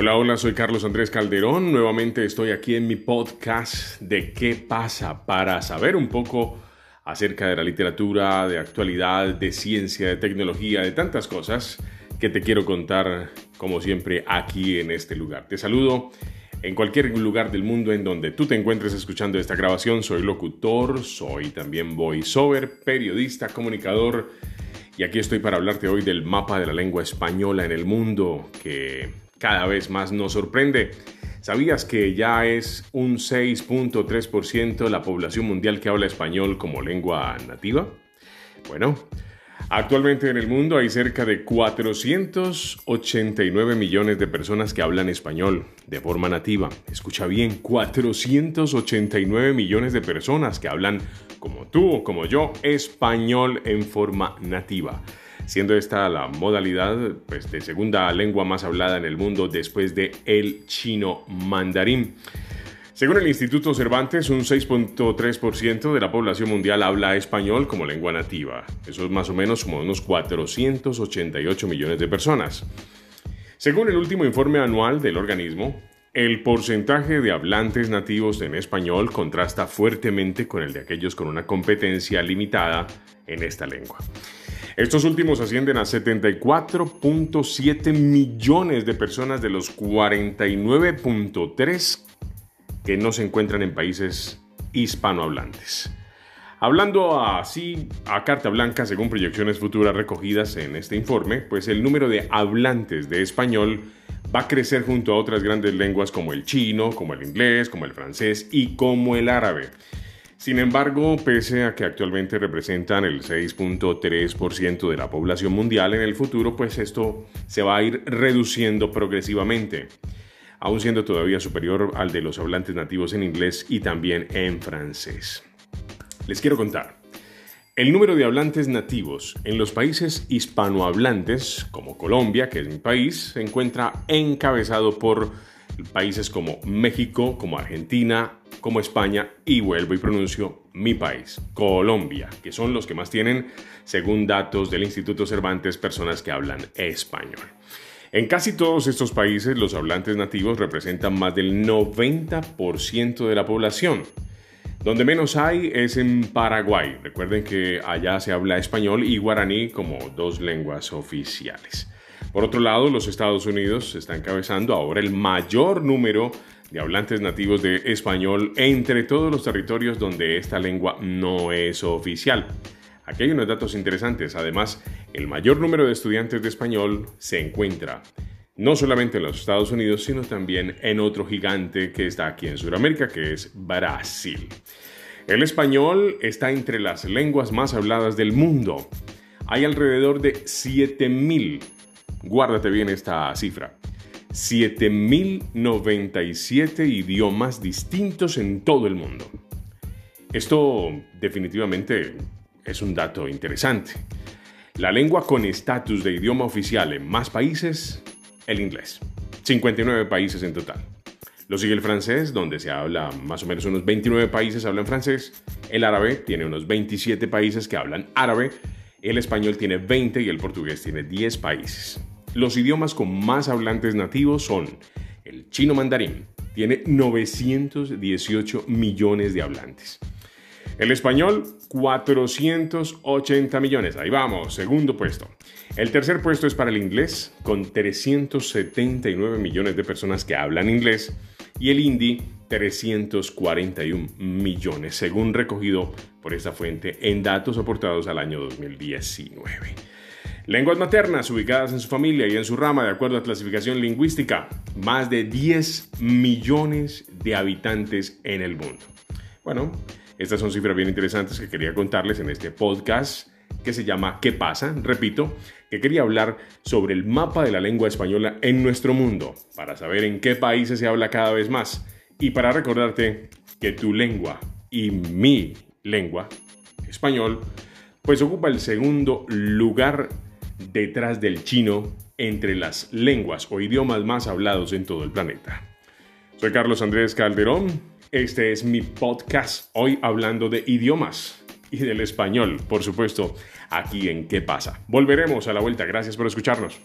Hola, hola, soy Carlos Andrés Calderón. Nuevamente estoy aquí en mi podcast de qué pasa para saber un poco acerca de la literatura, de actualidad, de ciencia, de tecnología, de tantas cosas que te quiero contar como siempre aquí en este lugar. Te saludo en cualquier lugar del mundo en donde tú te encuentres escuchando esta grabación. Soy locutor, soy también voiceover, periodista, comunicador. Y aquí estoy para hablarte hoy del mapa de la lengua española en el mundo que cada vez más nos sorprende. ¿Sabías que ya es un 6.3% la población mundial que habla español como lengua nativa? Bueno, actualmente en el mundo hay cerca de 489 millones de personas que hablan español de forma nativa. Escucha bien, 489 millones de personas que hablan como tú o como yo español en forma nativa siendo esta la modalidad pues, de segunda lengua más hablada en el mundo después de el chino mandarín. Según el Instituto Cervantes, un 6.3% de la población mundial habla español como lengua nativa. Eso es más o menos como unos 488 millones de personas. Según el último informe anual del organismo, el porcentaje de hablantes nativos en español contrasta fuertemente con el de aquellos con una competencia limitada en esta lengua. Estos últimos ascienden a 74.7 millones de personas de los 49.3 que no se encuentran en países hispanohablantes. Hablando así a carta blanca, según proyecciones futuras recogidas en este informe, pues el número de hablantes de español va a crecer junto a otras grandes lenguas como el chino, como el inglés, como el francés y como el árabe. Sin embargo, pese a que actualmente representan el 6.3% de la población mundial, en el futuro pues esto se va a ir reduciendo progresivamente, aún siendo todavía superior al de los hablantes nativos en inglés y también en francés. Les quiero contar. El número de hablantes nativos en los países hispanohablantes, como Colombia, que es mi país, se encuentra encabezado por países como México, como Argentina, como España y vuelvo y pronuncio mi país, Colombia, que son los que más tienen, según datos del Instituto Cervantes, personas que hablan español. En casi todos estos países los hablantes nativos representan más del 90% de la población. Donde menos hay es en Paraguay. Recuerden que allá se habla español y guaraní como dos lenguas oficiales. Por otro lado, los Estados Unidos está encabezando ahora el mayor número de hablantes nativos de español entre todos los territorios donde esta lengua no es oficial. Aquí hay unos datos interesantes. Además, el mayor número de estudiantes de español se encuentra no solamente en los Estados Unidos, sino también en otro gigante que está aquí en Sudamérica, que es Brasil. El español está entre las lenguas más habladas del mundo. Hay alrededor de 7.000 Guárdate bien esta cifra. 7.097 idiomas distintos en todo el mundo. Esto definitivamente es un dato interesante. La lengua con estatus de idioma oficial en más países, el inglés. 59 países en total. Lo sigue el francés, donde se habla más o menos unos 29 países hablan francés. El árabe tiene unos 27 países que hablan árabe. El español tiene 20 y el portugués tiene 10 países. Los idiomas con más hablantes nativos son el chino mandarín, tiene 918 millones de hablantes. El español, 480 millones. Ahí vamos, segundo puesto. El tercer puesto es para el inglés, con 379 millones de personas que hablan inglés. Y el hindi, 341 millones, según recogido por esta fuente en datos aportados al año 2019. Lenguas maternas ubicadas en su familia y en su rama de acuerdo a clasificación lingüística. Más de 10 millones de habitantes en el mundo. Bueno, estas son cifras bien interesantes que quería contarles en este podcast que se llama ¿Qué pasa? Repito, que quería hablar sobre el mapa de la lengua española en nuestro mundo, para saber en qué países se habla cada vez más y para recordarte que tu lengua y mi lengua, español, pues ocupa el segundo lugar detrás del chino entre las lenguas o idiomas más hablados en todo el planeta. Soy Carlos Andrés Calderón, este es mi podcast hoy hablando de idiomas y del español, por supuesto, aquí en ¿Qué pasa? Volveremos a la vuelta, gracias por escucharnos.